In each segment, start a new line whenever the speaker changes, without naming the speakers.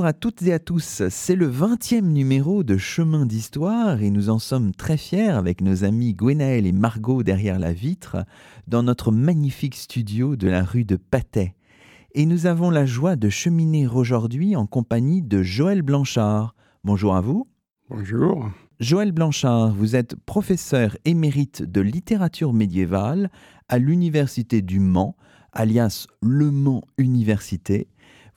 Bonjour à toutes et à tous, c'est le 20e numéro de Chemin d'Histoire et nous en sommes très fiers avec nos amis Gwenaël et Margot derrière la vitre dans notre magnifique studio de la rue de Patay. Et nous avons la joie de cheminer aujourd'hui en compagnie de Joël Blanchard. Bonjour à vous.
Bonjour.
Joël Blanchard, vous êtes professeur émérite de littérature médiévale à l'Université du Mans, alias Le Mans Université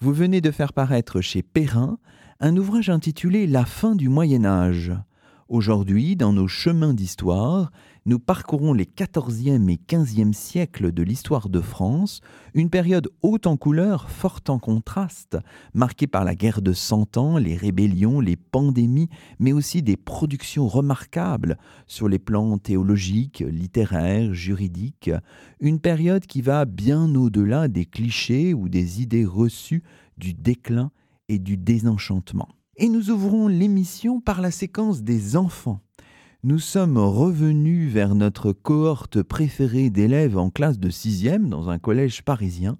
vous venez de faire paraître chez Perrin un ouvrage intitulé La fin du Moyen Âge. Aujourd'hui, dans nos chemins d'histoire, nous parcourons les 14e et 15e siècles de l'histoire de France, une période haute en couleurs, forte en contraste, marquée par la guerre de Cent Ans, les rébellions, les pandémies, mais aussi des productions remarquables sur les plans théologiques, littéraires, juridiques, une période qui va bien au-delà des clichés ou des idées reçues du déclin et du désenchantement. Et nous ouvrons l'émission par la séquence des enfants. Nous sommes revenus vers notre cohorte préférée d'élèves en classe de sixième dans un collège parisien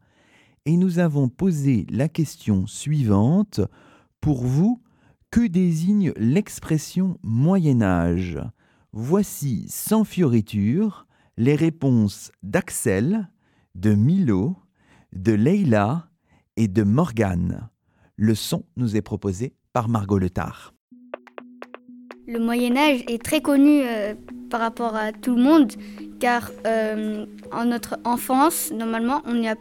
et nous avons posé la question suivante. Pour vous, que désigne l'expression Moyen Âge Voici sans fioriture les réponses d'Axel, de Milo, de Leila et de Morgane. Le son nous est proposé par Margot Letard.
Le Moyen Âge est très connu euh, par rapport à tout le monde, car euh, en notre enfance, normalement, on, a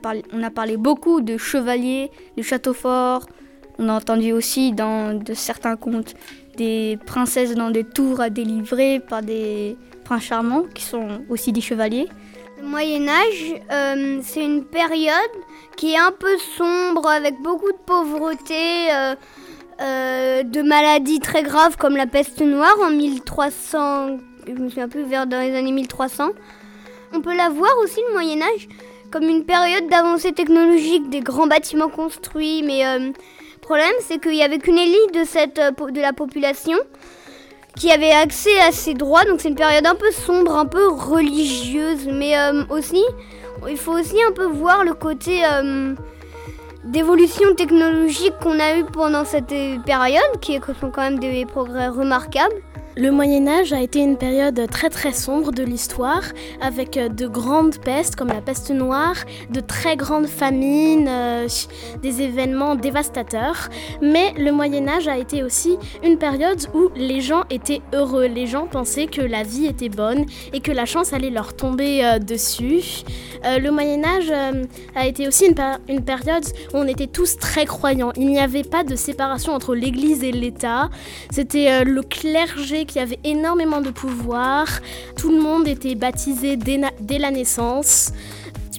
parlé, beaucoup de chevaliers, de châteaux forts. On a entendu aussi dans de certains contes des princesses dans des tours à délivrer par des princes charmants qui sont aussi des chevaliers.
Le Moyen Âge, euh, c'est une période qui est un peu sombre avec beaucoup de pauvreté. Euh, de maladies très graves comme la peste noire en 1300, je me souviens plus, vers dans les années 1300. On peut la voir aussi, le Moyen Âge, comme une période d'avancée technologique, des grands bâtiments construits, mais le euh, problème c'est qu'il n'y avait qu'une élite de, cette, euh, de la population qui avait accès à ces droits, donc c'est une période un peu sombre, un peu religieuse, mais aussi, il faut aussi un peu voir le côté d'évolution technologique qu'on a eu pendant cette période, qui sont quand même des progrès remarquables.
Le Moyen Âge a été une période très très sombre de l'histoire, avec euh, de grandes pestes comme la peste noire, de très grandes famines, euh, des événements dévastateurs. Mais le Moyen Âge a été aussi une période où les gens étaient heureux, les gens pensaient que la vie était bonne et que la chance allait leur tomber euh, dessus. le Moyen Âge a été aussi une, une période où on était tous très croyants. Il n'y avait pas de séparation entre l'Église et l'État. C'était le clergé qui avait énormément de pouvoir. Tout le monde était baptisé dès, la naissance.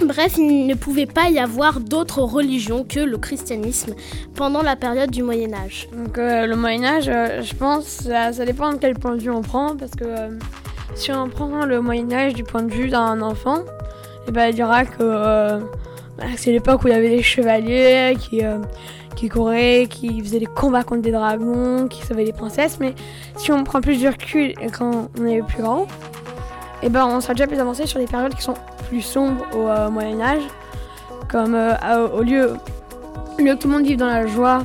Bref, il ne pouvait pas y avoir d'autres religions que le christianisme pendant la période du Moyen Âge.
Donc euh, le Moyen Âge, euh, je pense, ça, dépend de quel point de vue on prend, parce que euh, si on prend le Moyen Âge du point de vue d'un enfant, eh ben, il dira que bah, c'est l'époque où il y avait des chevaliers qui qui couraient, qui faisaient des combats contre des dragons, qui sauvaient des princesses. Mais si on prend plus de recul quand on est plus grand, et eh ben on sera déjà plus avancé sur des périodes qui sont plus sombres au euh, Moyen Âge, comme euh, au lieu, que tout le monde vive dans la joie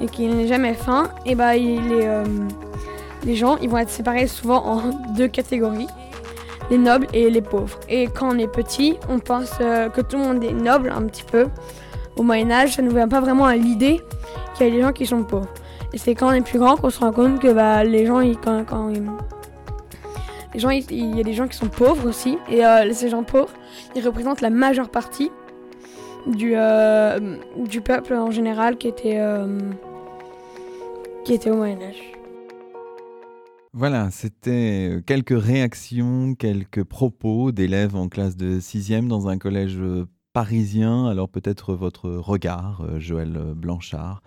et qu'il n'ait jamais faim, et eh ben les, euh, les gens ils vont être séparés souvent en deux catégories les nobles et les pauvres. Et quand on est petit, on pense que tout le monde est noble un petit peu, au Moyen Âge, ça nous vient pas vraiment à l'idée qu'il y a des gens qui sont pauvres. Et c'est quand on est plus grand qu'on se rend compte que bah, les gens, il y a des gens qui sont pauvres aussi. Et euh, ces gens pauvres, ils représentent la majeure partie du, euh, du peuple en général qui était, euh, qui était au Moyen Âge.
Voilà, c'était quelques réactions, quelques propos d'élèves en classe de 6e dans un collège parisien. Alors peut-être votre regard, Joël Blanchard,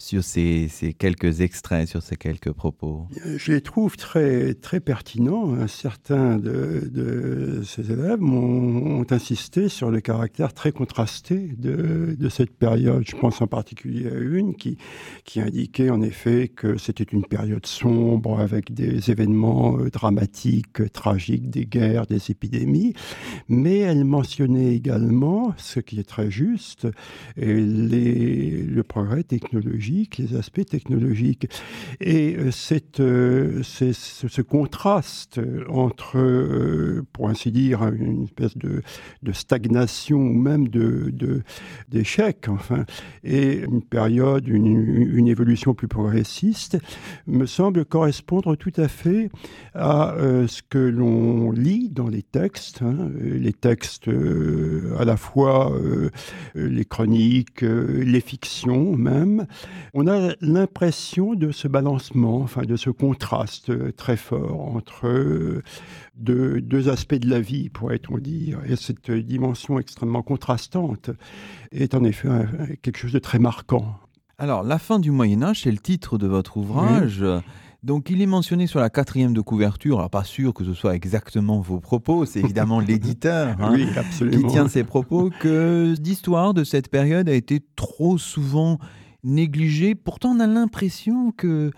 sur ces, quelques extraits, sur ces quelques propos?
Je les trouve très, très pertinents. Certains de, ces élèves ont, insisté sur le caractère très contrasté de, cette période. Je pense en particulier à une qui, qui indiquait en effet que c'était une période sombre avec des événements euh, dramatiques, tragiques, des guerres, des épidémies. Mais elle mentionnait également, ce qui est très juste, les, le progrès technologique les aspects technologiques. Et euh, euh, ce, contraste entre, euh, pour ainsi dire, une espèce de, stagnation ou même de, d'échec, enfin, et une période, une, évolution plus progressiste, me semble correspondre tout à fait à ce que l'on lit dans les textes, hein, les textes à la fois les chroniques, les fictions même, on a l'impression de ce balancement, enfin de ce contraste très fort entre euh, deux, aspects de la vie, pourrait-on dire. Et cette dimension extrêmement contrastante est en effet quelque chose de très marquant.
Alors, la fin du Moyen Âge, c'est le titre de votre ouvrage. Donc il est mentionné sur la quatrième de couverture, alors pas sûr que ce soit exactement vos propos, c'est évidemment l'éditeur hein, qui tient ces propos, que l'histoire de cette période a été trop souvent négligé. Pourtant, on a l'impression que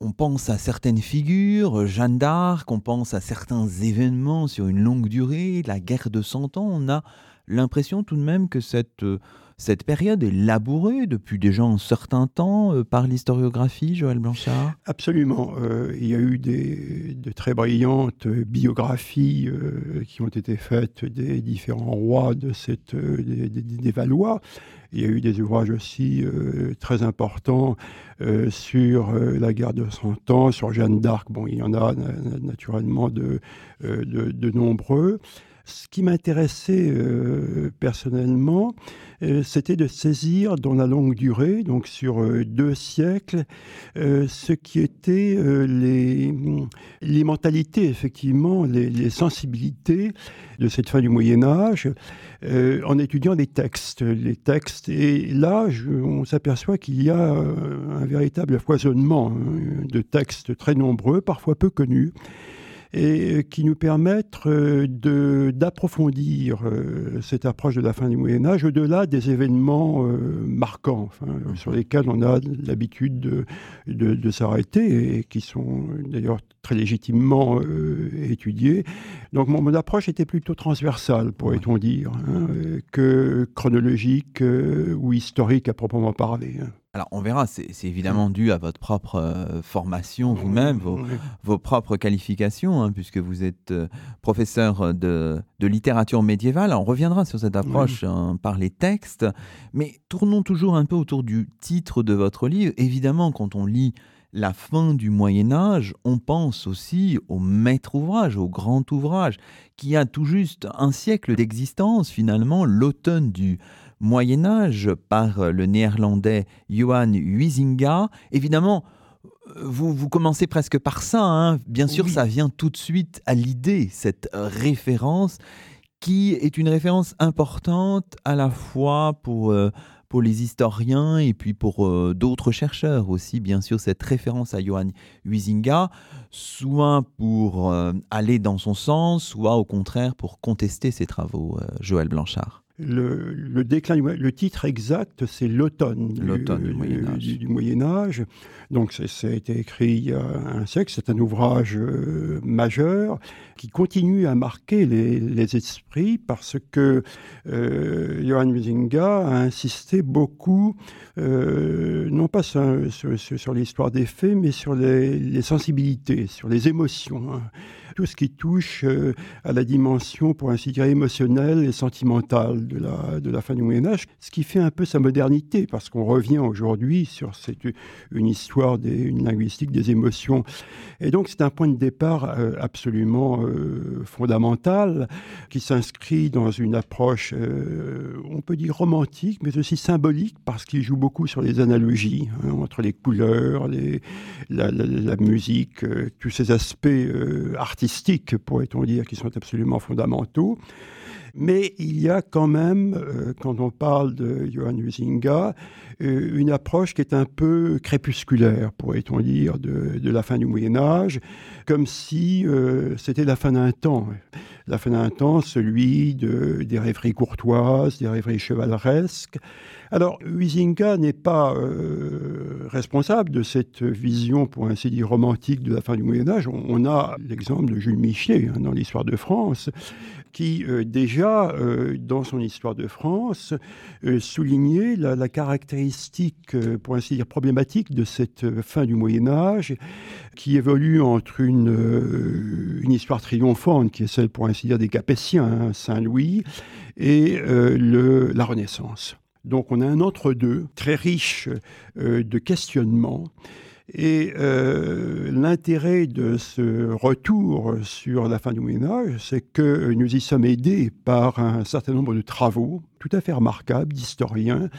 on pense à certaines figures, Jeanne d'Arc, on pense à certains événements sur une longue durée, la guerre de Cent Ans. On a l'impression tout de même que cette, cette période est labourée depuis déjà un certain temps euh, par l'historiographie, Joël Blanchard?
Absolument. Euh, il y a eu des, de très brillantes biographies euh, qui ont été faites des différents rois de cette, des, Valois. Il y a eu des ouvrages aussi très importants sur la guerre de Cent Ans, sur Jeanne d'Arc. Bon, il y en a naturellement de, de nombreux. Ce qui m'intéressait euh, personnellement, euh, c'était de saisir dans la longue durée, donc sur euh, deux siècles, ce qui étaient les, mentalités, effectivement, les, sensibilités de cette fin du Moyen Âge, en étudiant les textes. Les textes et là, on s'aperçoit qu'il y a un véritable foisonnement de textes très nombreux, parfois peu connus et qui nous permettent euh, d'approfondir euh, cette approche de la fin du Moyen Âge au-delà des événements euh, marquants mmh. sur lesquels on a l'habitude de, de, s'arrêter et qui sont d'ailleurs très légitimement étudiés. Donc mon, approche était plutôt transversale, pourrait-on dire, hein, que chronologique ou historique à proprement parler.
Alors on verra, c'est évidemment dû à votre propre euh, formation vous-même, vos, propres qualifications, hein, puisque vous êtes euh, professeur de, littérature médiévale. on reviendra sur cette approche hein, par les textes, mais tournons toujours un peu autour du titre de votre livre. Évidemment, quand on lit la fin du Moyen Âge, on pense aussi au maître ouvrage, au grand ouvrage, qui a tout juste un siècle d'existence finalement, l'automne du Moyen Âge par le néerlandais Johan Huizinga. Évidemment, vous, vous commencez presque par ça. Hein. Bien sûr, ça vient tout de suite à l'idée, cette référence qui est une référence importante à la fois pour, euh, pour les historiens et puis pour euh, d'autres chercheurs aussi, bien sûr, cette référence à Johan Huizinga, soit pour euh, aller dans son sens, soit au contraire pour contester ses travaux, Joël Blanchard
le, déclin, le titre exact, c'est l'automne du, Moyen Âge. Donc, ça a été écrit il y a un siècle. C'est un ouvrage euh, majeur qui continue à marquer les, esprits parce que euh, Johann Musinga a insisté beaucoup, euh, non pas sur, l'histoire des faits, mais sur les, sensibilités, sur les émotions. Hein tout ce qui touche euh, à la dimension, pour ainsi dire, émotionnelle et sentimentale de la, de la fin du Moyen Âge, ce qui fait un peu sa modernité, parce qu'on revient aujourd'hui sur cette, une histoire, des, une linguistique des émotions. Et donc c'est un point de départ euh, absolument euh, fondamental, qui s'inscrit dans une approche, on peut dire romantique, mais aussi symbolique, parce qu'il joue beaucoup sur les analogies hein, entre les couleurs, les, la, musique, tous ces aspects artistiques pourrait-on dire, qui sont absolument fondamentaux. Mais il y a quand même, euh, quand on parle de Johann Huizinga, euh, une approche qui est un peu crépusculaire, pourrait-on dire, de, la fin du Moyen Âge, comme si euh, c'était la fin d'un temps. La fin d'un temps, celui de, des rêveries courtoises, des rêveries chevaleresques. Alors, Huizinga n'est pas responsable de cette vision, pour ainsi dire, romantique de la fin du Moyen Âge. On, a l'exemple de Jules Michelet hein, dans l'histoire de France, qui euh, déjà, euh, dans son histoire de France, euh, soulignait la, caractéristique, pour ainsi dire, problématique de cette fin du Moyen Âge, qui évolue entre une, une histoire triomphante, qui est celle, pour ainsi dire, des Capétiens, hein, Saint-Louis, et le, la Renaissance. Donc on a un entre-deux très riche de questionnements et euh, l'intérêt de ce retour sur la fin du Moyen Âge, c'est que nous y sommes aidés par un certain nombre de travaux tout à fait remarquables d'historiens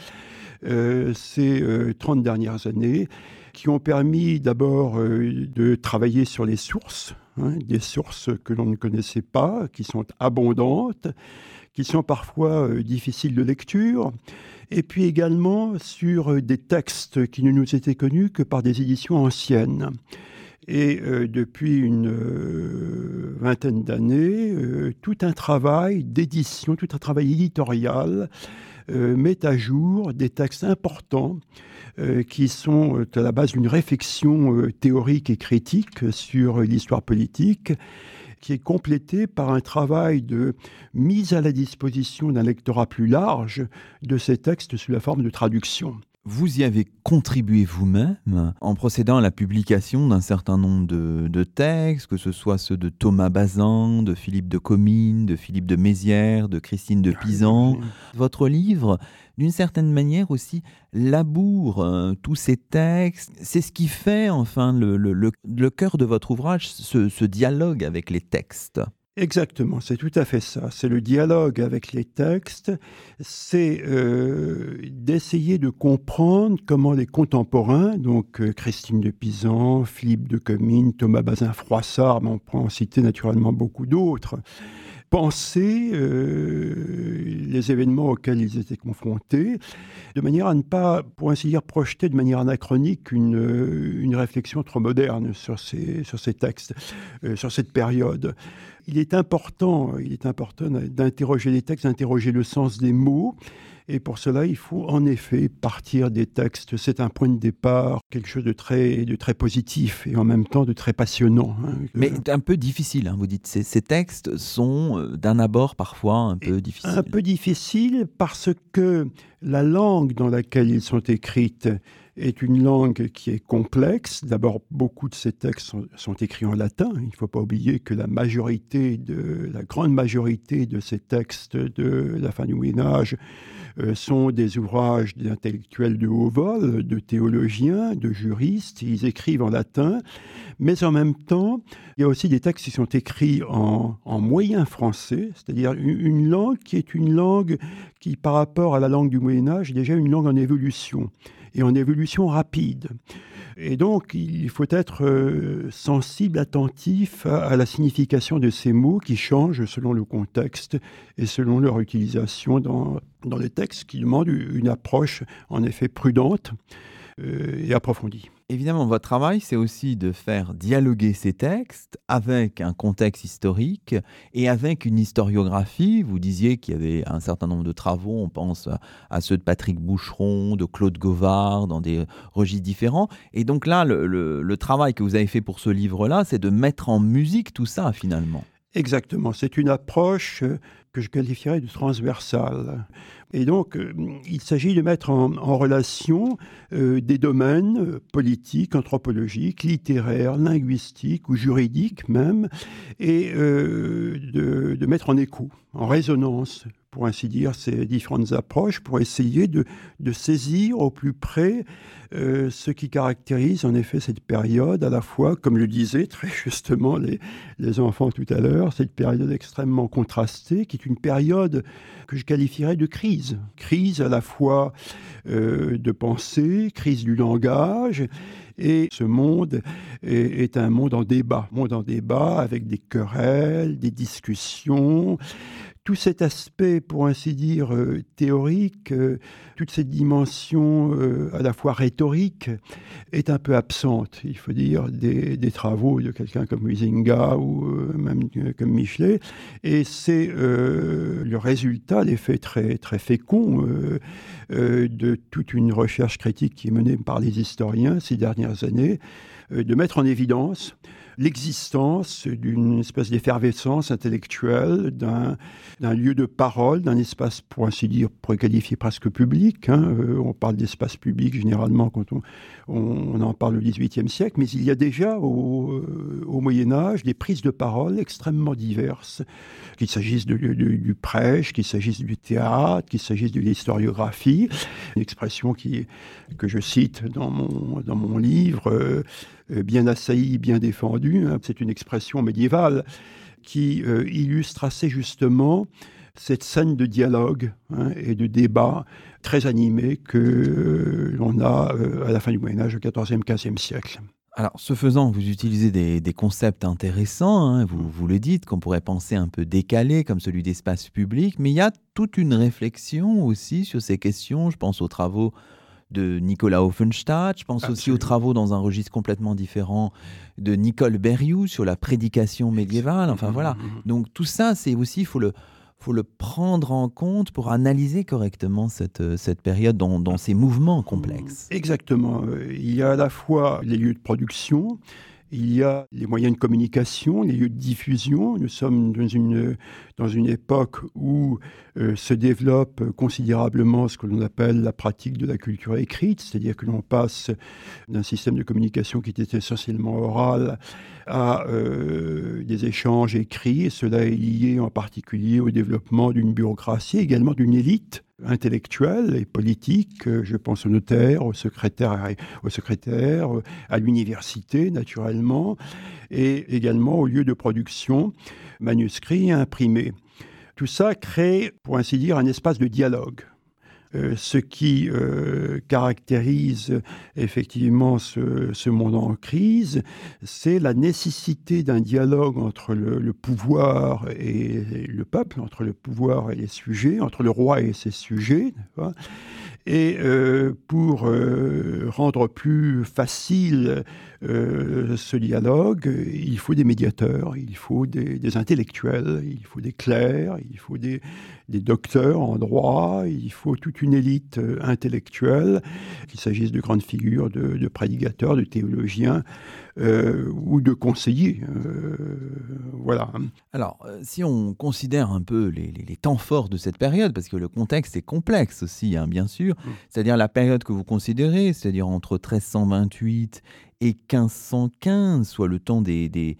euh, ces 30 euh, dernières années, qui ont permis d'abord de travailler sur les sources, hein, des sources que l'on ne connaissait pas, qui sont abondantes, qui sont parfois difficiles de lecture, et puis également sur euh, des textes qui ne nous étaient connus que par des éditions anciennes. Et euh, depuis une euh, vingtaine d'années, tout un travail d'édition, tout un travail éditorial met à jour des textes importants qui sont à la base d'une réflexion théorique et critique sur l'histoire politique qui est complété par un travail de mise à la disposition d'un lectorat plus large de ces textes sous la forme de traduction.
Vous y avez contribué vous-même en procédant à la publication d'un certain nombre de, textes, que ce soit ceux de Thomas Bazin, de Philippe de Comines, de Philippe de Mézières, de Christine de Pisan. Votre livre, d'une certaine manière aussi, laboure euh, tous ces textes. C'est ce qui fait, enfin, le, le, cœur de votre ouvrage, ce dialogue avec les textes.
Exactement, c'est tout à fait ça. C'est le dialogue avec les textes, c'est euh, d'essayer de comprendre comment les contemporains, donc euh, Christine de Pisan, Philippe de Comines, Thomas Bazin-Froissart, mais on peut en citer naturellement beaucoup d'autres, penser euh, les événements auxquels ils étaient confrontés, de manière à ne pas, pour ainsi dire, projeter de manière anachronique une, une réflexion trop moderne sur ces, sur ces textes, sur cette période il est important, il est important d'interroger les textes, d'interroger le sens des mots. Et pour cela, il faut en effet partir des textes. C'est un point de départ, quelque chose de très, de très positif et en même temps de très passionnant.
Hein. Mais un peu difficile, hein, vous dites. Ces, ces textes sont euh, d'un abord parfois un peu difficiles.
Un peu difficile parce que la langue dans laquelle ils sont écrits est une langue qui est complexe. D'abord, beaucoup de ces textes sont, écrits en latin. Il ne faut pas oublier que la majorité, de, la grande majorité de ces textes de la fin du Moyen Âge euh, sont des ouvrages d'intellectuels de haut vol, de théologiens, de juristes. Ils écrivent en latin, mais en même temps, il y a aussi des textes qui sont écrits en, moyen français, c'est-à-dire une, une langue qui est une langue qui, par rapport à la langue du Moyen Âge, est déjà une langue en évolution et en évolution rapide. Et donc, il faut être euh, sensible, attentif à, la signification de ces mots qui changent selon le contexte et selon leur utilisation dans, dans les textes qui demandent une approche en effet prudente euh, et approfondie.
Évidemment, votre travail, c'est aussi de faire dialoguer ces textes avec un contexte historique et avec une historiographie. Vous disiez qu'il y avait un certain nombre de travaux, on pense à ceux de Patrick Boucheron, de Claude Govard, dans des registres différents. Et donc là, le, travail que vous avez fait pour ce livre-là, c'est de mettre en musique tout ça finalement.
Exactement, c'est une approche que je qualifierais de transversale. Et donc, euh, il s'agit de mettre en, relation euh, des domaines euh, politiques, anthropologiques, littéraires, linguistiques ou juridiques même, et de, mettre en écho, en résonance pour ainsi dire, ces différentes approches pour essayer de, saisir au plus près ce qui caractérise en effet cette période, à la fois, comme le disaient très justement les, les enfants tout à l'heure, cette période extrêmement contrastée, qui une période que je qualifierais de crise. Crise à la fois euh, de pensée, crise du langage, et ce monde est, est, un monde en débat, monde en débat avec des querelles, des discussions, tout cet aspect, pour ainsi dire, euh, théorique, euh, toute cette dimension euh, à la fois rhétorique est un peu absente, il faut dire, des, travaux de quelqu'un comme Huizinga ou même comme Michelet. Et c'est le résultat, l'effet très, très fécond de toute une recherche critique qui est menée par les historiens ces dernières années, de mettre en évidence l'existence d'une espèce d'effervescence intellectuelle, d'un lieu de parole, d'un espace, pour ainsi dire, pour qualifier presque public. Hein. Euh, on parle d'espace public généralement quand on, en parle au XVIIIe siècle, mais il y a déjà au, euh, Moyen Âge des prises de parole extrêmement diverses, qu'il s'agisse du prêche, qu'il s'agisse du théâtre, qu'il s'agisse de l'historiographie, une expression que je cite dans mon, livre, euh, bien assailli, bien défendu. Hein. C'est une expression médiévale qui euh, illustre assez justement cette scène de dialogue hein, et de débat très animé que euh, l'on a à la fin du Moyen Âge, au XIVe, XVe siècle.
Alors, ce faisant, vous utilisez des, concepts intéressants, hein, vous, vous le dites, qu'on pourrait penser un peu décalés, comme celui d'espace public, mais il y a toute une réflexion aussi sur ces questions. Je pense aux travaux de Nicolas Offenstadt. Je pense aussi aux travaux dans un registre complètement différent de Nicole Berrioux sur la prédication médiévale. Enfin voilà. Mm-hmm. Donc tout ça, c'est aussi, il faut le, faut le prendre en compte pour analyser correctement cette, cette période dans, dans ces mouvements complexes.
Exactement. Il y a à la fois les lieux de production, il y a les moyens de communication, les lieux de diffusion. Nous sommes dans une, époque où euh, se développe considérablement ce que l'on appelle la pratique de la culture écrite, c'est-à-dire que l'on passe d'un système de communication qui était essentiellement oral à euh, des échanges écrits, cela est lié en particulier au développement d'une bureaucratie, également d'une élite intellectuelle et politique. Je pense aux notaires, aux secrétaires, secrétaires à l'université, naturellement, et également aux lieux de production, manuscrits et imprimés. Tout ça crée, pour ainsi dire, un espace de dialogue euh, ce qui euh, caractérise effectivement ce, monde en crise, c'est la nécessité d'un dialogue entre le, pouvoir et le peuple, entre le pouvoir et les sujets, entre le roi et ses sujets. Et euh, pour rendre plus facile ce dialogue, il faut des médiateurs, il faut des, des, intellectuels, il faut des clercs, il faut des, des docteurs en droit, il faut toute une élite euh, intellectuelle, qu'il s'agisse de grandes figures, de, prédicateurs, de théologiens euh, ou de conseillers. Euh, voilà.
Alors, si on considère un peu les, temps forts de cette période, parce que le contexte est complexe aussi, hein, bien sûr, mm. c'est-à-dire la période que vous considérez, c'est-à-dire entre 1328 et 1515, soit le temps des des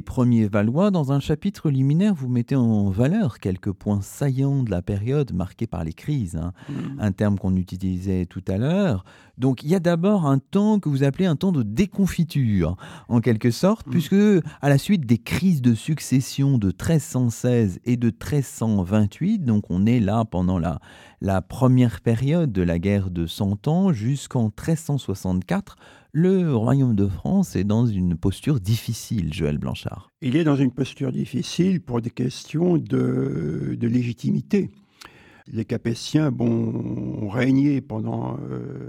premiers Valois, dans un chapitre liminaire, vous mettez en valeur quelques points saillants de la période marquée par les crises, hein. mmh. un terme qu'on utilisait tout à l'heure. Donc il y a d'abord un temps que vous appelez un temps de déconfiture, en quelque sorte, mmh. puisque à la suite des crises de succession de 1316 et de 1328, donc on est là pendant la, la première période de la guerre de Cent Ans jusqu'en 1364, le royaume de France est dans une posture difficile, Joël Blanchard.
Il est dans une posture difficile pour des questions de, légitimité. Les Capétiens ont régné pendant euh,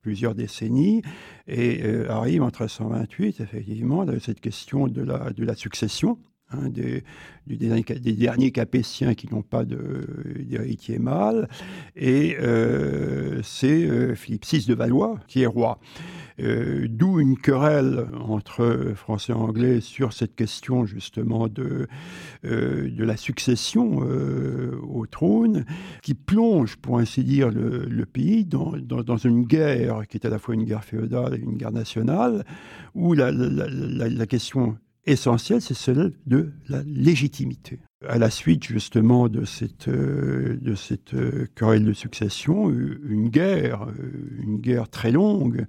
plusieurs décennies et euh, arrive en 1328, effectivement, cette question de la succession. Hein, des, derniers Capétiens qui n'ont pas d'héritier mâle, et euh, c'est Philippe VI de Valois qui est roi. Euh, d'où une querelle entre Français et Anglais sur cette question justement de, euh, de la succession euh, au trône, qui plonge, pour ainsi dire, le, pays dans, dans, une guerre qui est à la fois une guerre féodale et une guerre nationale, où la, la question essentielle, c'est celle de la légitimité. À la suite justement de cette, de cette querelle de succession, une guerre, une guerre très longue,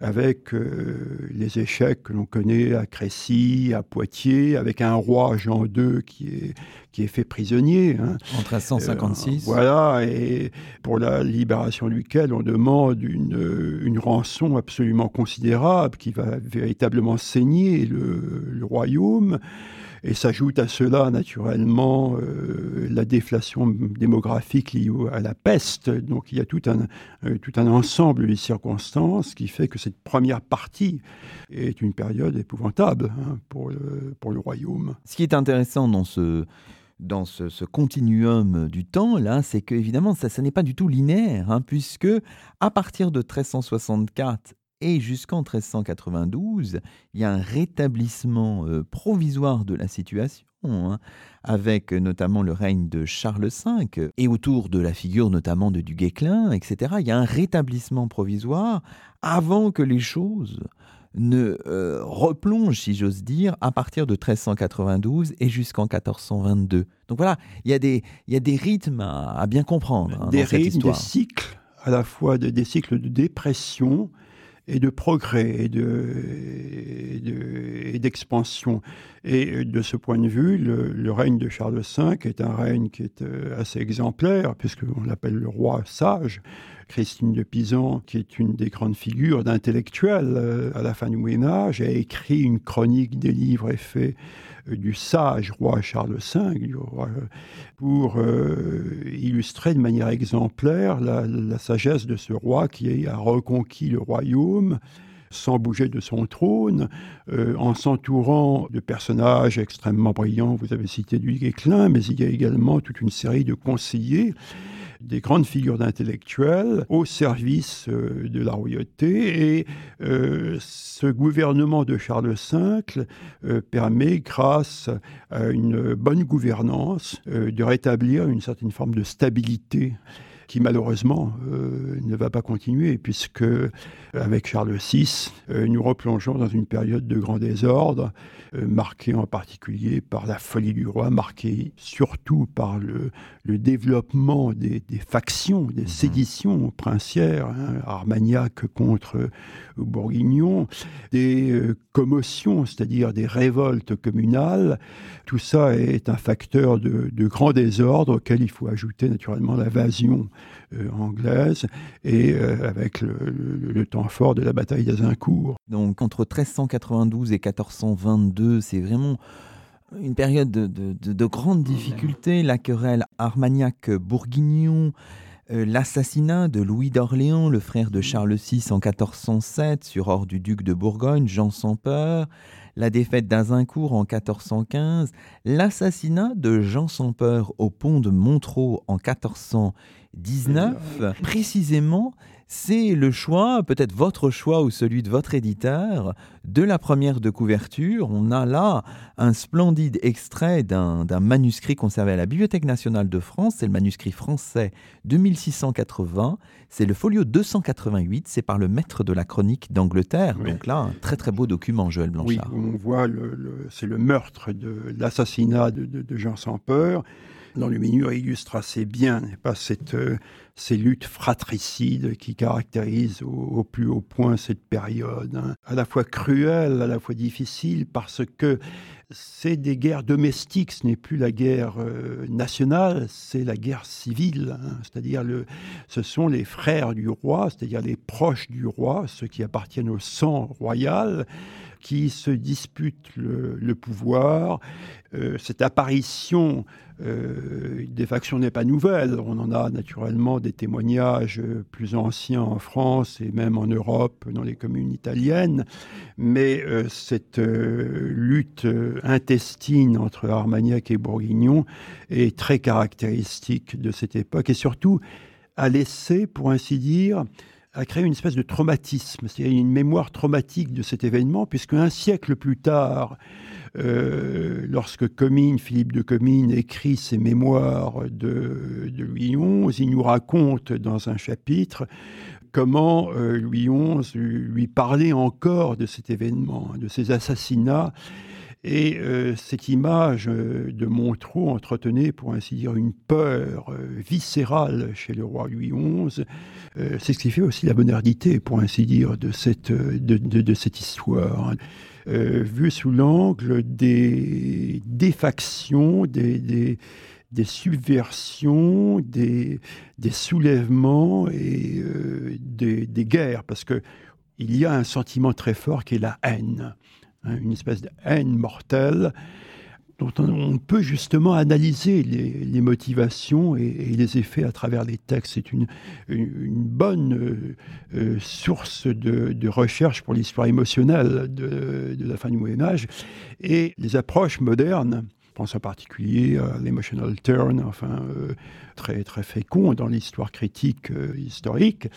avec euh, les échecs que l'on connaît à Crécy, à Poitiers, avec un roi Jean II qui est, qui est fait prisonnier.
Hein. En 1356.
Euh, voilà, et pour la libération duquel on demande une, une, rançon absolument considérable qui va véritablement saigner le, le royaume. Et s'ajoute à cela, naturellement, euh, la déflation démographique liée à la peste. Donc il y a tout un, euh, tout un ensemble de circonstances qui fait que cette première partie est une période épouvantable hein, pour, le, pour le royaume.
Ce qui est intéressant dans ce, dans ce, continuum du temps, là, c'est que évidemment, ça, ça n'est pas du tout linéaire, hein, puisque à partir de 1364 et jusqu'en 1392, il y a un rétablissement euh, provisoire de la situation, hein, avec notamment le règne de Charles V, et autour de la figure notamment de Du etc. Il y a un rétablissement provisoire avant que les choses ne euh, replongent, si j'ose dire, à partir de 1392 et jusqu'en 1422. Donc voilà, il y a des, il y a des rythmes à, bien comprendre.
Hein, des rythmes, des cycles, à la fois des cycles de dépression, et de progrès et d'expansion. et, de ce point de vue, le, règne de Charles V est un règne qui est euh, assez exemplaire, puisqu'on l'appelle le roi sage. Christine de Pisan, qui est une des grandes figures d'intellectuels euh, à la fin du Moyen Âge, a écrit une chronique des livres et faits euh, du sage roi Charles V, pour euh, illustrer de manière exemplaire la, sagesse de ce roi qui a reconquis le royaume sans bouger de son trône, en s'entourant de personnages extrêmement brillants. Vous avez cité du Guesclin, mais il y a également toute une série de conseillers des grandes figures d'intellectuels au service euh, de la royauté. Et euh, ce gouvernement de Charles V euh, permet, grâce à une bonne gouvernance, de rétablir une certaine forme de stabilité qui malheureusement euh, ne va pas continuer, puisque avec Charles VI, euh, nous replongeons dans une période de grand désordre, euh, marquée en particulier par la folie du roi, marquée surtout par le, développement des, factions, des mhm. séditions princières, hein, armagnac contre bourguignon, des commotions, c'est-à-dire des révoltes communales. Tout ça est un facteur de, de grand désordre auquel il faut ajouter naturellement l'invasion euh, anglaise et euh, avec le, temps fort de la bataille d'Azincourt.
Donc entre 1392 et 1422, c'est vraiment une période de, de, grandes difficultés, la querelle Armagnac-Bourguignon, euh, l'assassinat de Louis d'Orléans, le frère de Charles VI en 1407 sur ordre du duc de Bourgogne, Jean sans peur, la défaite d'Azincourt en 1415, l'assassinat de Jean sans peur au pont de Montreux en 1419, précisément c'est le choix, peut-être votre choix ou celui de votre éditeur, de la première de couverture. On a là un splendide extrait d'un manuscrit conservé à la Bibliothèque nationale de France. C'est le manuscrit français de 1680. C'est le folio 288. C'est par le maître de la chronique d'Angleterre. Donc là, un très très beau document, Joël Blanchard.
Oui, on voit, le, c'est le meurtre de l'assassinat de, Jean Sans Peur dans le menu illustre assez bien pas cette, euh, ces luttes fratricides qui caractérisent au, plus haut point cette période, hein. à la fois cruelle, à la fois difficile, parce que c'est des guerres domestiques, ce n'est plus la guerre euh, nationale, c'est la guerre civile, hein. c'est-à-dire ce sont les frères du roi, c'est-à-dire les proches du roi, ceux qui appartiennent au sang royal, qui se disputent le, pouvoir. Euh, cette apparition euh, des factions n'est pas nouvelle. On en a naturellement des témoignages plus anciens en France et même en Europe, dans les communes italiennes. Mais euh, cette lutte intestine entre Armagnac et Bourguignon est très caractéristique de cette époque et surtout a laissé, pour ainsi dire, a créé une espèce de traumatisme, c'est-à-dire une mémoire traumatique de cet événement, puisque un siècle plus tard, euh, lorsque Comines, Philippe de Comines, écrit ses mémoires de, Louis XI, il nous raconte dans un chapitre comment euh, Louis XI lui parlait encore de cet événement, de ces assassinats et euh, cette image euh, de Montreux entretenait, pour ainsi dire, une peur euh, viscérale chez le roi Louis XI. c'est ce qui fait aussi la modernité, pour ainsi dire, de cette, histoire. vue sous l'angle des défactions, des, subversions, des, des soulèvements et des, des, guerres, parce que il y a un sentiment très fort qui est la haine. Hein, une espèce de haine mortelle. dont on peut justement analyser les, motivations et, les effets à travers les textes. C'est une, une, bonne euh, euh, source de, recherche pour l'histoire émotionnelle de, de, la fin du Moyen Âge. Et les approches modernes pense en particulier à l'emotional turn, enfin euh, très très fécond dans l'histoire critique euh, historique,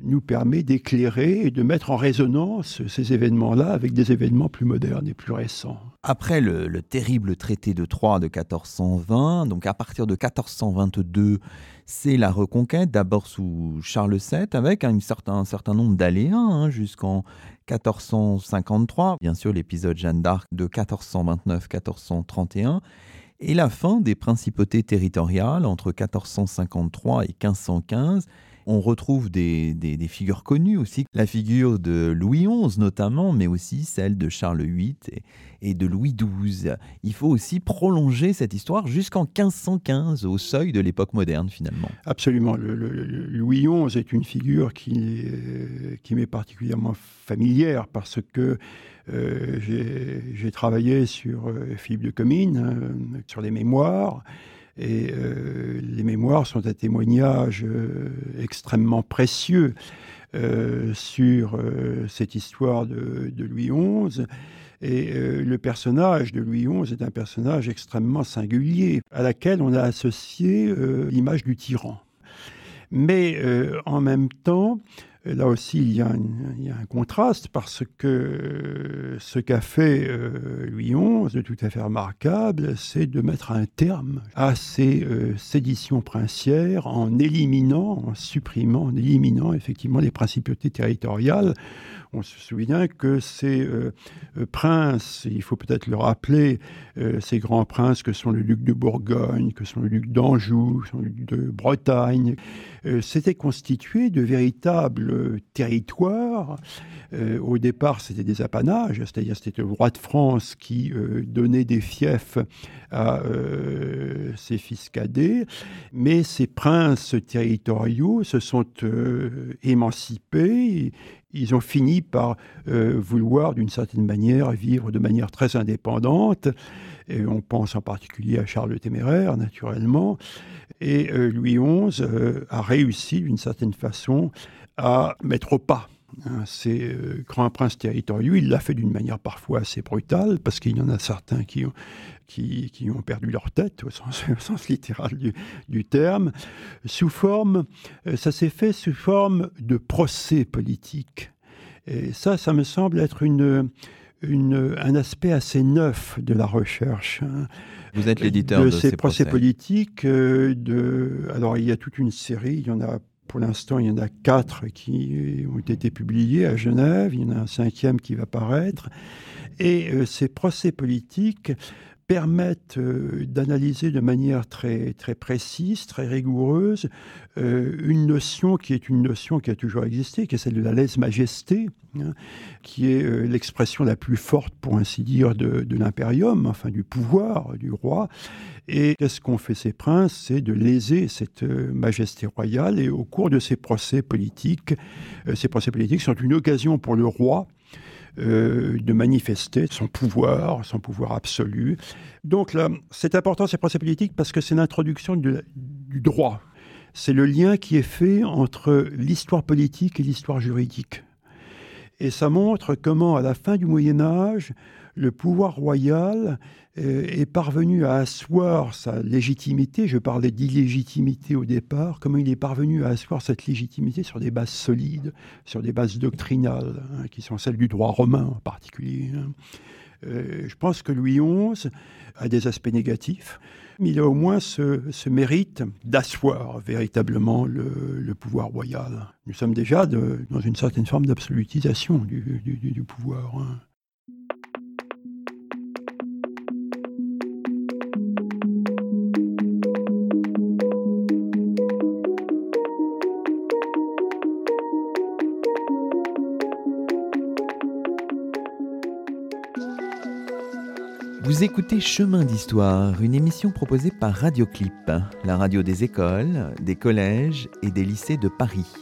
nous permet d'éclairer et de mettre en résonance ces événements-là avec des événements plus modernes et plus récents.
Après le, le terrible traité de Troyes de 1420, donc à partir de 1422, c'est la reconquête, d'abord sous Charles VII, avec un certain, certain nombre d'aléas hein, jusqu'en 1453, bien sûr l'épisode Jeanne d'Arc de 1429-1431, et la fin des principautés territoriales entre 1453 et 1515, on retrouve des, figures connues aussi, la figure de Louis XI notamment, mais aussi celle de Charles VIII et, de Louis XII. Il faut aussi prolonger cette histoire jusqu'en 1515, au seuil de l'époque moderne finalement.
Absolument. Louis XI est une figure qui, qui m'est particulièrement familière parce que euh, j'ai travaillé sur euh, Philippe de Comines, euh, sur les mémoires. Et euh, les mémoires sont un témoignage euh, extrêmement précieux euh, sur cette histoire de, Louis XI. Et le personnage de Louis XI est un personnage extrêmement singulier, à laquelle on a associé l'image du tyran. Mais en même temps, là aussi, il y, a un, contraste parce que ce qu'a fait euh, Louis XI, de tout à fait remarquable, c'est de mettre un terme à ces euh, séditions princières en éliminant, en supprimant, en éliminant effectivement les principautés territoriales on se souvient que ces euh, euh, princes, il faut peut-être le rappeler, euh, ces grands princes que sont le duc de Bourgogne, que sont le duc d'Anjou, que sont le duc de Bretagne, s'étaient constitués de véritables territoires. au départ, c'était des apanages, c'est-à-dire c'était le roi de France qui donnait des fiefs à ses fils cadets, mais ces princes territoriaux se sont émancipés ils ont fini par euh, vouloir, d'une certaine manière, vivre de manière très indépendante. Et on pense en particulier à Charles le Téméraire, naturellement. Et euh, Louis XI euh, a réussi, d'une certaine façon, à mettre au pas hein, ces grands princes territoriaux. Il l'a fait d'une manière parfois assez brutale, parce qu'il y en a certains qui ont, qui, ont perdu leur tête, au sens, sens littéral du, terme, sous forme, euh, ça s'est fait sous forme de procès politique. Et ça, ça me semble être une, une, un aspect assez neuf de la recherche. Hein.
Vous êtes l'éditeur de,
ces, procès, politiques. Euh, de, alors, il y a toute une série, il y en a pour l'instant, il y en a quatre qui ont été publiés à Genève, il y en a un cinquième qui va paraître. Et euh, ces procès politiques permettent euh, d'analyser de manière très, très précise, très rigoureuse, euh, une notion qui est une notion qui a toujours existé, qui est celle de la lèse-majesté, hein, qui est euh, l'expression la plus forte, pour ainsi dire, de, de l'impérium, enfin du pouvoir du roi. Et qu'est-ce qu'ont fait ces princes? C'est de léser cette majesté royale. Et au cours de ces procès politiques, ces procès politiques sont une occasion pour le roi euh, de manifester son pouvoir, son pouvoir absolu. Donc là, c'est important ces procès politiques parce que c'est l'introduction du droit. C'est le lien qui est fait entre l'histoire politique et l'histoire juridique. Et ça montre comment, à la fin du Moyen Âge, le pouvoir royal est parvenu à asseoir sa légitimité, je parlais d'illégitimité au départ, comment il est parvenu à asseoir cette légitimité sur des bases solides, sur des bases doctrinales, hein, qui sont celles du droit romain en particulier. Hein. Euh, je pense que Louis XI a des aspects négatifs, mais il a au moins ce, mérite d'asseoir véritablement le, pouvoir royal. Nous sommes déjà dans une certaine forme d'absolutisation du, pouvoir. Hein.
Vous écoutez Chemin d'Histoire, une émission proposée par Radioclip, la radio des écoles, des collèges et des lycées de Paris.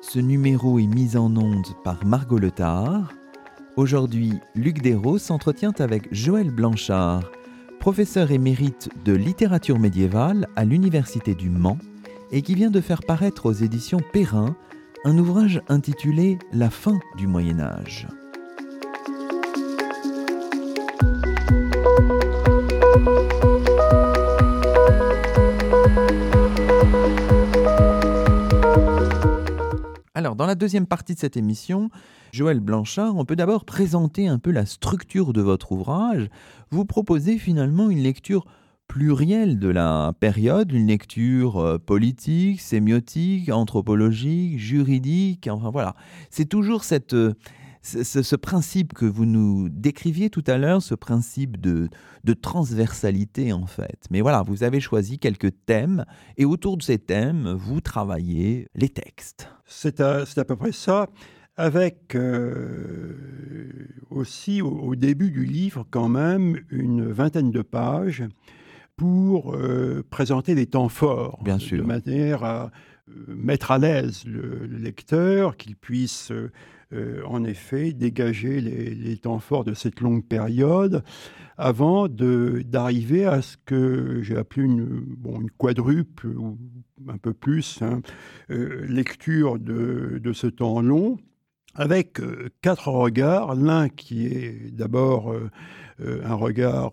Ce numéro est mis en onde par Margot Letard. Aujourd'hui, Luc Dérault s'entretient avec Joël Blanchard, professeur émérite de littérature médiévale à l'Université du Mans et qui vient de faire paraître aux éditions Perrin un ouvrage intitulé La fin du Moyen Âge. Alors, dans la deuxième partie de cette émission, Joël Blanchard, on peut d'abord présenter un peu la structure de votre ouvrage. Vous proposez finalement une lecture plurielle de la période, une lecture euh, politique, sémiotique, anthropologique, juridique, enfin voilà. C'est toujours cette, euh, ce, principe que vous nous décriviez tout à l'heure, ce principe de, de, transversalité en fait. Mais voilà, vous avez choisi quelques thèmes et autour de ces thèmes, vous travaillez les textes.
C'est à, à, peu près ça, avec euh, aussi au, début du livre quand même une vingtaine de pages pour euh, présenter les temps forts,
Bien sûr.
de manière à euh, mettre à l'aise le, le lecteur, qu'il puisse euh, en effet dégager les, temps forts de cette longue période avant d'arriver à ce que j'ai appelé une quadruple ou un peu plus hein, euh, lecture de, de, ce temps long avec euh, quatre regards, l'un qui est d'abord un regard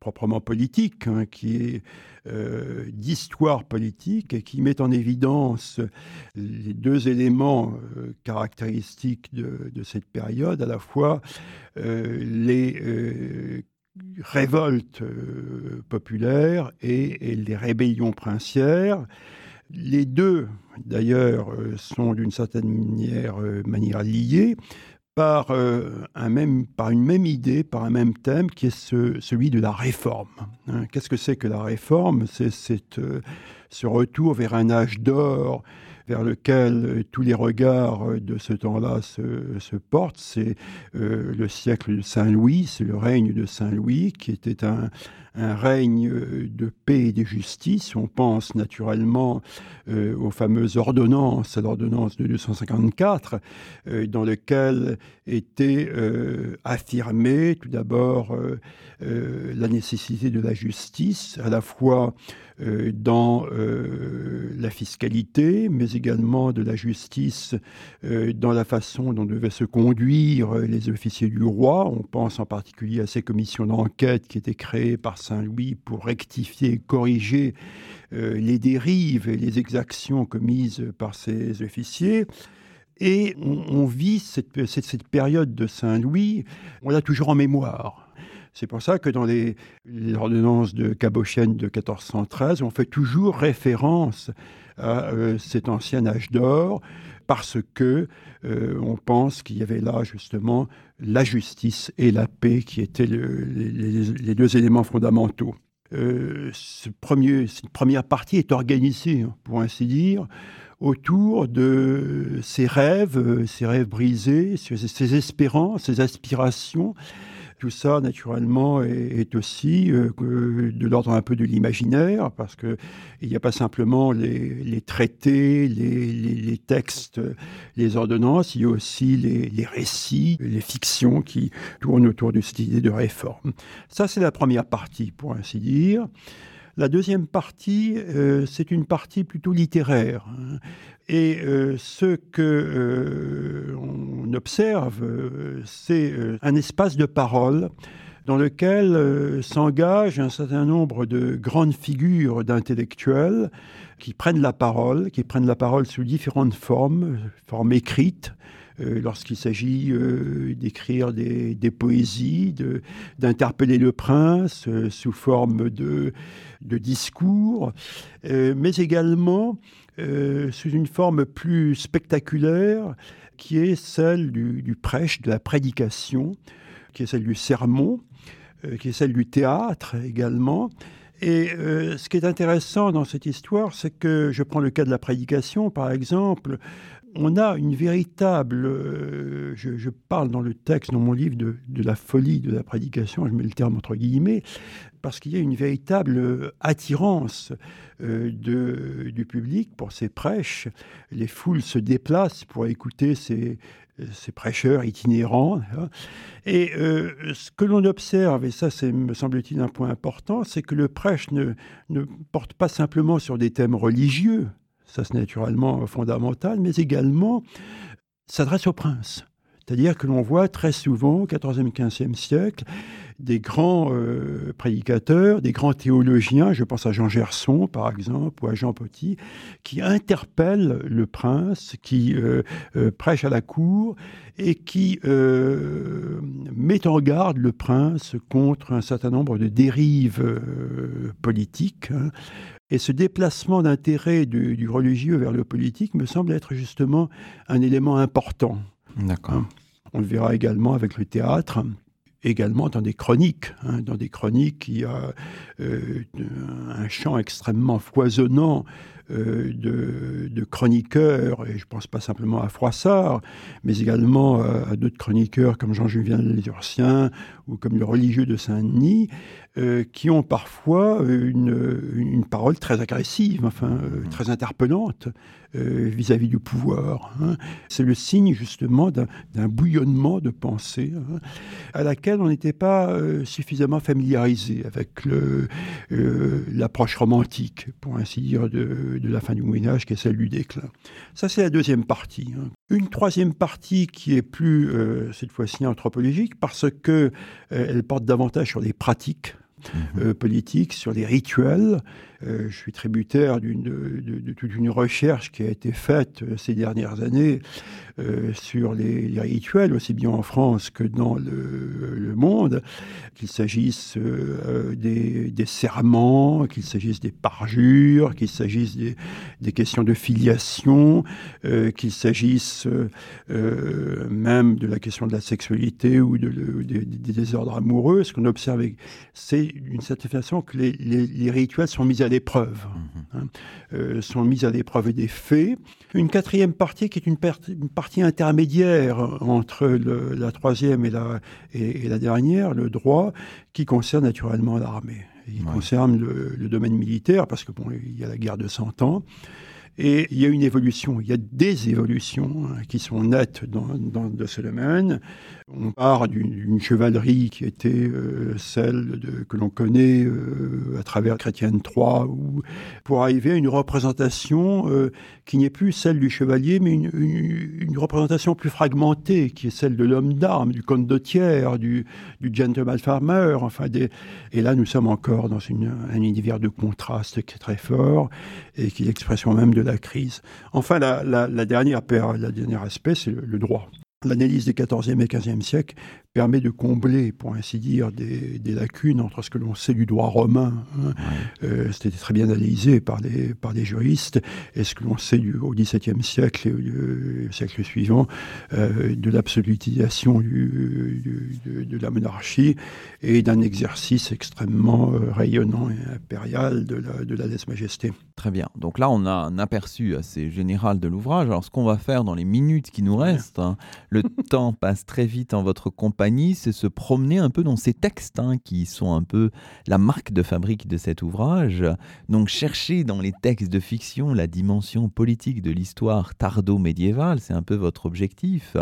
proprement politique, hein, qui est euh, d'histoire politique qui met en évidence les deux éléments euh, caractéristiques de, cette période, à la fois euh, les révoltes populaires et, les rébellions princières. Les deux, d'ailleurs, sont d'une certaine manière, manière liés par, euh, un même, par une même idée, par un même thème, qui est celui de la réforme. Hein. Qu'est-ce que c'est que la réforme? C'est euh, ce retour vers un âge d'or vers lequel euh, tous les regards de ce temps-là se, portent. C'est le siècle de Saint-Louis, c'est le règne de Saint-Louis, qui était un, un règne euh, de paix et de justice. On pense naturellement euh, aux fameuses ordonnances, à l'ordonnance de 254, euh, dans lequel était affirmée tout d'abord la nécessité de la justice, à la fois dans la fiscalité, mais également de la justice dans la façon dont devaient se conduire les officiers du roi. On pense en particulier à ces commissions d'enquête qui étaient créées par Saint-Louis pour rectifier corriger euh, les dérives et les exactions commises par ses officiers. Et on, vit cette, cette, période de Saint-Louis, on l'a toujours en mémoire. C'est pour ça que dans les, ordonnances de Cabochène de 1413, on fait toujours référence à euh, cet ancien âge d'or, parce que euh, on pense qu'il y avait là justement la justice et la paix qui étaient les, deux éléments fondamentaux. Euh, cette première partie est organisée, hein, pour ainsi dire, autour de ces rêves, ces rêves brisés, ces espérances, ces aspirations tout ça, naturellement, est, aussi euh, de l'ordre un peu de l'imaginaire, parce qu'il n'y a pas simplement les, traités, les, textes, les ordonnances, il y a aussi les, récits, les fictions qui tournent autour de cette idée de réforme. Ça, c'est la première partie, pour ainsi dire. La deuxième partie, euh, c'est une partie plutôt littéraire. Hein. Et euh, ce que observe, c'est un espace de parole dans lequel s'engagent un certain nombre de grandes figures d'intellectuels qui prennent la parole, qui prennent la parole sous différentes formes, formes écrites, euh, lorsqu'il s'agit euh, d'écrire des, poésies, d'interpeller le prince euh, sous forme de, de discours, mais également sous une forme plus spectaculaire qui est celle du, prêche, de la prédication, qui est celle du sermon, qui est celle du théâtre également. Et ce qui est intéressant dans cette histoire, c'est que je prends le cas de la prédication, par exemple, on a une véritable, euh, je, parle dans le texte, dans mon livre, de, la folie de la prédication, je mets le terme entre guillemets, parce qu'il y a une véritable attirance euh, du public pour ces prêches. Les foules se déplacent pour écouter ces, prêcheurs itinérants. Hein. Et euh, ce que l'on observe, et ça c'est me semble-t-il un point important, c'est que le prêche ne porte pas simplement sur des thèmes religieux, ça c'est naturellement fondamental, mais également s'adresse au prince. C'est-à-dire que l'on voit très souvent, au XIVe, XVe siècle, des grands euh, prédicateurs, des grands théologiens, je pense à Jean Gerson par exemple, ou à Jean Petit, qui interpellent le prince, qui euh, euh, prêche à la cour et qui met en garde le prince contre un certain nombre de dérives politiques. Hein. Et ce déplacement d'intérêt du, du, religieux vers le politique me semble être justement un élément important.
D'accord. Hein.
On le verra également avec le théâtre également dans des chroniques. Hein, dans des chroniques, il y a euh, un champ extrêmement foisonnant euh, de, chroniqueurs, et je ne pense pas simplement à Froissart, mais également à, d'autres chroniqueurs comme Jean-Julien Lézurcien ou comme le religieux de Saint-Denis, euh, qui ont parfois une, une, parole très agressive, enfin mmh. très interpellante vis-à-vis du pouvoir. Hein. C'est le signe justement d'un bouillonnement de pensée hein, à laquelle on n'était pas suffisamment familiarisé avec l'approche romantique, pour ainsi dire, de, de, la fin du Moyen Âge, qui est celle du déclin. Ça, c'est la deuxième partie. Hein. Une troisième partie qui est plus, euh, cette fois-ci, anthropologique, parce qu'elle euh, porte davantage sur les pratiques euh, politiques, sur les rituels, je suis tributaire de, de, toute une recherche qui a été faite euh, ces dernières années euh, sur les, rituels, aussi bien en France que dans le, monde, qu'il s'agisse des, serments, qu'il s'agisse des parjures, qu'il s'agisse des, questions de filiation, qu'il s'agisse même de la question de la sexualité ou de, des désordres amoureux. Ce qu'on observe, c'est d'une certaine façon que les, les rituels sont mis à l'épreuve, mhm. hein, euh, sont mises à l'épreuve des faits. Une quatrième partie qui est une, partie intermédiaire entre la troisième et la, et, la dernière, le droit, qui concerne naturellement l'armée. Il concerne le, le, domaine militaire parce que bon, il y a la guerre de 100 ans. Et il y a une évolution, il y a des évolutions hein, qui sont nettes dans, de ce domaine. On part d'une chevalerie qui était euh, celle que l'on connaît euh, à travers Chrétienne III, ou, pour arriver à une représentation euh, qui n'est plus celle du chevalier, mais une, représentation plus fragmentée, qui est celle de l'homme d'armes, du comte de tiers, du, gentleman farmer. Enfin. Et là, nous sommes encore dans un univers de contraste qui est très fort et qui est l'expression même de crise. Enfin, la, la, dernière, la dernière aspect, c'est le droit. L'analyse des XIVe et XVe siècles permet de combler, pour ainsi dire, des, lacunes entre ce que l'on sait du droit romain, hein. euh, c'était très bien analysé par les juristes, et ce que l'on sait du, au XVIIe siècle et au, siècle suivant euh, de l'absolutisation de, la monarchie et d'un exercice extrêmement euh, rayonnant et impérial de la, de la lèse-majesté.
Très bien. Donc là, on a un aperçu assez général de l'ouvrage. Alors, ce qu'on va faire dans les minutes qui nous restent, hein, le temps passe très vite en votre compagnie c'est se promener un peu dans ces textes hein, qui sont un peu la marque de fabrique de cet ouvrage. Donc chercher dans les textes de fiction la dimension politique de l'histoire tardo-médiévale, c'est un peu votre objectif.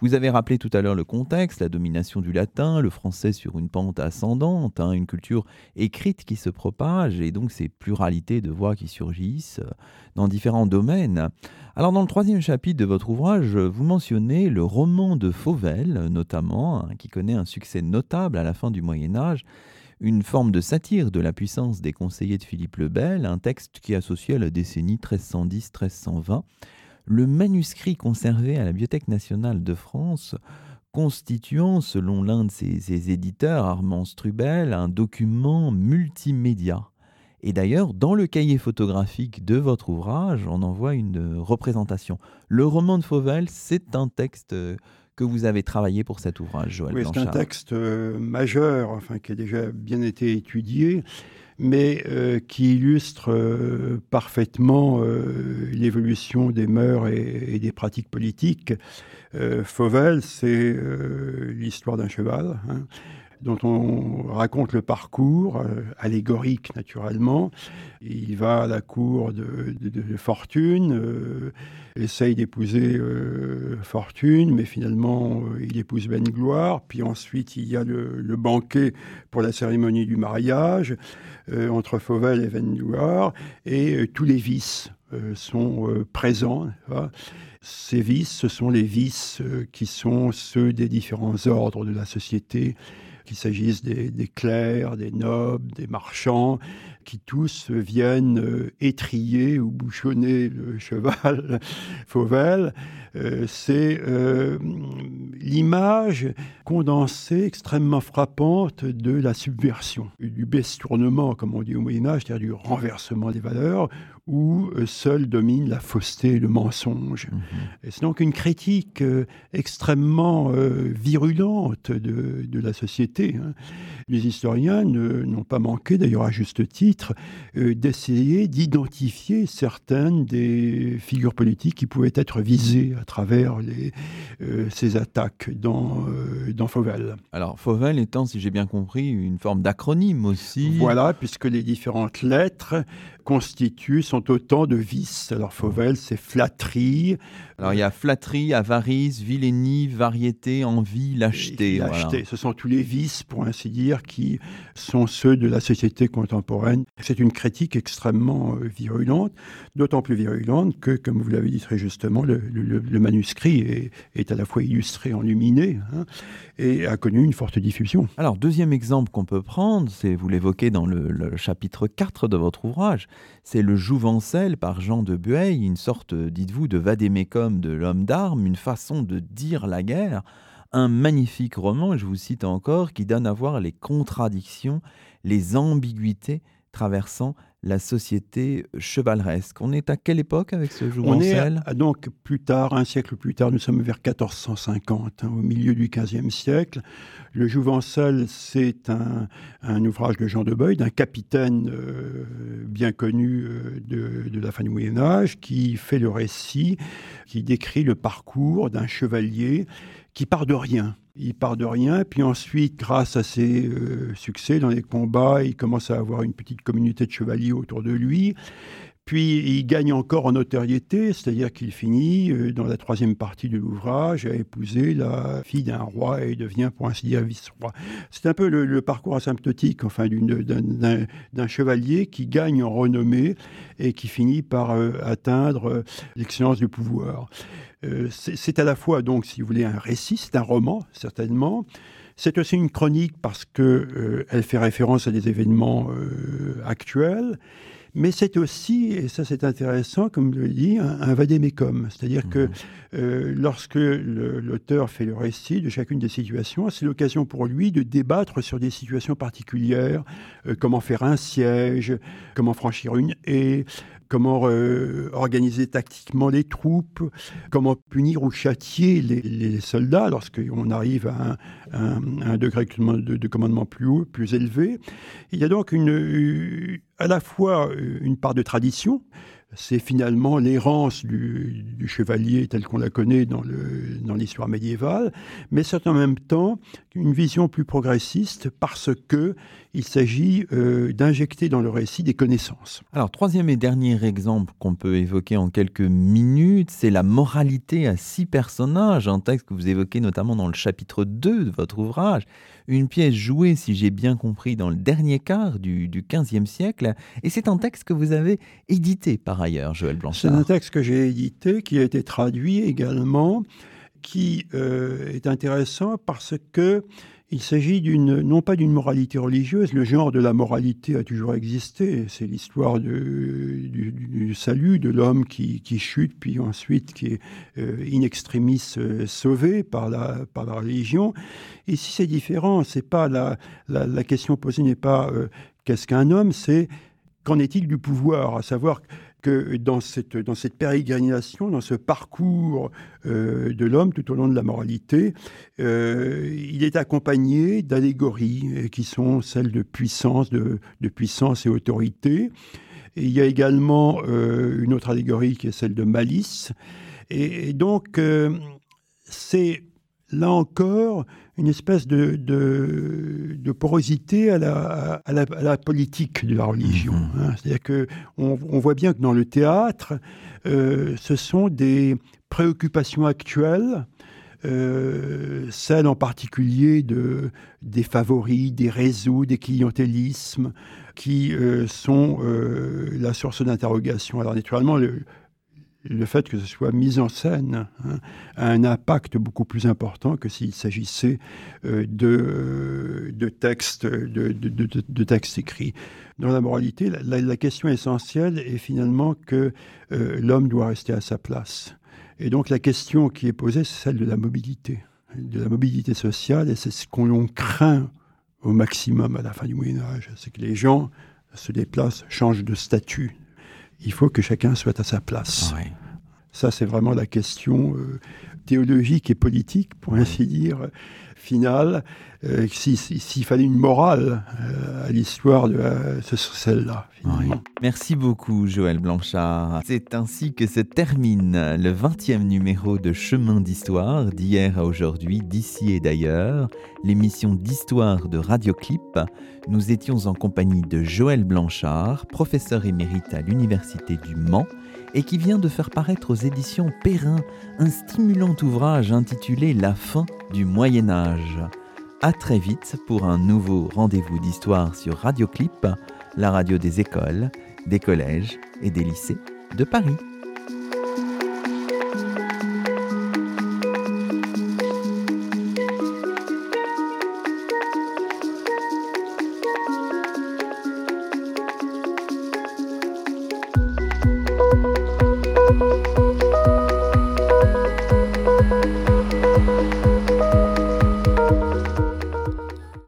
Vous avez rappelé tout à l'heure le contexte, la domination du latin, le français sur une pente ascendante, hein, une culture écrite qui se propage et donc ces pluralités de voix qui surgissent dans différents domaines. Alors dans le troisième chapitre de votre ouvrage, vous mentionnez le roman de Fauvel, notamment, hein, qui connaît un succès notable à la fin du Moyen Âge, une forme de satire de la puissance des conseillers de Philippe le Bel, un texte qui associait la décennie 1310-1320. Le manuscrit conservé à la Bibliothèque nationale de France constituant, selon l'un de ses éditeurs, Armand Strubel, un document multimédia et d'ailleurs, dans le cahier photographique de votre ouvrage, on en voit une représentation. Le roman de Fauvel, c'est un texte euh, que vous avez travaillé pour cet ouvrage, Joël
oui, C'est un texte majeur, enfin, qui a déjà bien été étudié mais euh, qui illustre euh, parfaitement euh, l'évolution des mœurs et, des pratiques politiques. Fauvel, c'est l'histoire d'un cheval. Hein, dont on raconte le parcours, allégorique naturellement. Il va à la cour de, Fortune, essaye d'épouser Fortune, mais finalement il épouse Ben Gloire. Puis ensuite il y a le, banquet pour la cérémonie du mariage. Euh, entre Fauvel et Vendoir, et euh, tous les vices euh, sont présents. Ces vices, ce sont les vices qui sont ceux des différents ordres de la société, qu'il s'agisse des, clercs, des nobles, des marchands, qui tous viennent étrier ou bouchonner le cheval Fauvel. C'est l'image condensée extrêmement frappante de la subversion, du bestournement, comme on dit au Moyen Âge, c'est-à-dire du renversement des valeurs, où euh, seul domine la fausseté et le mensonge. Mhm. C'est donc une critique euh, extrêmement euh, virulente de, de, la société. Hein. Les historiens n'ont pas manqué, d'ailleurs à juste titre, d'essayer d'identifier certaines des figures politiques qui pouvaient être visées à travers les, ces attaques dans, dans Fauvel.
Alors Fauvel étant, si j'ai bien compris, une forme d'acronyme aussi.
Voilà, puisque les différentes lettres constituent, sont autant de vices. Alors Fauvel, c'est flatterie.
Alors il y a flatterie, avarice, vilainie, variété, envie, lâcheté.
lâcheté, ce sont tous les vices, pour ainsi dire, qui sont ceux de la société contemporaine. C'est une critique extrêmement euh, virulente, d'autant plus virulente que, comme vous l'avez dit très justement, le, manuscrit est, à la fois illustré, enluminé, hein, et a connu une forte diffusion.
Alors deuxième exemple qu'on peut prendre, c'est, vous l'évoquez dans le, le chapitre 4 de votre ouvrage, c'est le Jouvencel par Jean de Bueil, une sorte, dites-vous, de vadémécum de l'homme d'armes, une façon de dire la guerre. Un magnifique roman, je vous cite encore, qui donne à voir les contradictions, les ambiguïtés traversant la société chevaleresque. On est à quelle époque avec ce jouvencel
On est donc plus tard, un siècle plus tard, nous sommes vers 1450, hein, au milieu du XVe siècle. Le jouvencel, c'est un, ouvrage de Jean de Beuil, d'un capitaine euh, bien connu euh, de, de, la fin du Moyen Âge, qui fait le récit, qui décrit le parcours d'un chevalier part de rien il part de rien, puis ensuite, grâce à ses euh, succès dans les combats, il commence à avoir une petite communauté de chevaliers autour de lui. Puis il gagne encore en notoriété, c'est-à-dire qu'il finit, euh, dans la troisième partie de l'ouvrage, à épouser la fille d'un roi et devient, pour ainsi dire, vice-roi. C'est un peu le, parcours asymptotique enfin, d'un chevalier qui gagne en renommée et qui finit par euh, atteindre l'excellence du pouvoir. Euh, c'est à la fois, donc, si vous voulez, un récit, c'est un roman, certainement. C'est aussi une chronique parce qu'elle euh, fait référence à des événements euh, actuels. Mais c'est aussi, et ça c'est intéressant, comme je le dis, un, un vadémécum. C'est-à-dire que mmh. lorsque l'auteur fait le récit de chacune des situations, c'est l'occasion pour lui de débattre sur des situations particulières, comment faire un siège, comment franchir une haie, comment euh, organiser tactiquement les troupes, comment punir ou châtier les, soldats lorsqu'on arrive à un, degré de, commandement plus haut, plus élevé. Il y a donc une, à la fois une part de tradition, c'est finalement l'errance du, chevalier tel qu'on la connaît dans, l'histoire médiévale, mais c'est en même temps une vision plus progressiste parce que il s'agit euh, d'injecter dans le récit des connaissances.
Alors, troisième et dernier exemple qu'on peut évoquer en quelques minutes, c'est la moralité à six personnages, un texte que vous évoquez notamment dans le chapitre 2 de votre ouvrage, une pièce jouée, si j'ai bien compris, dans le dernier quart du, du 15e siècle, et c'est un texte que vous avez édité par ailleurs, Joël Blanchard.
C'est un texte que j'ai édité, qui a été traduit également, qui euh, est intéressant parce que il s'agit d'une, non pas d'une moralité religieuse, le genre de la moralité a toujours existé, c'est l'histoire du, salut de l'homme qui, chute, puis ensuite qui est euh, in extremis euh, sauvé par la, par la religion. Ici c'est différent, c'est pas la, la, question posée n'est pas qu'est-ce qu'un homme, c'est Qu'en est-il du pouvoir? À savoir, que dans cette, dans cette pérégrination, dans ce parcours euh, de l'homme tout au long de la moralité, euh, il est accompagné d'allégories euh, qui sont celles de puissance, de, de puissance et autorité. Il y a également une autre allégorie qui est celle de malice. Et, donc, c'est là encore une espèce de, de, porosité à la, à, la, politique de la religion. Mhm. Hein. C'est-à-dire qu'on on voit bien que dans le théâtre, euh, ce sont des préoccupations actuelles, euh, celles en particulier de, des favoris, des réseaux, des clientélismes, qui euh, sont la source d'interrogation. Alors naturellement, le, le fait que ce soit mis en scène hein, a un impact beaucoup plus important que s'il s'agissait euh, de, de, textes, de, de, textes écrits. Dans la moralité, la, question essentielle est finalement que euh, l'homme doit rester à sa place. Et donc la question qui est posée, c'est celle de la mobilité, de la mobilité sociale, et c'est ce qu'on craint au maximum à la fin du Moyen Âge, c'est que les gens se déplacent, changent de statut, il faut que chacun soit à sa place. Ça, c'est vraiment la question euh, théologique et politique, pour ainsi dire, finale. Euh, s'il fallait une morale euh, à l'histoire, serait celle-là.
Merci beaucoup, Joël Blanchard. C'est ainsi que se termine le 20e numéro de Chemin d'Histoire, d'hier à aujourd'hui, d'ici et d'ailleurs, l'émission d'histoire de Radioclip. Nous étions en compagnie de Joël Blanchard, professeur émérite à l'Université du Mans et qui vient de faire paraître aux éditions Perrin un stimulant ouvrage intitulé La fin du Moyen Âge. A très vite pour un nouveau rendez-vous d'histoire sur Radioclip, la radio des écoles, des collèges et des lycées de Paris.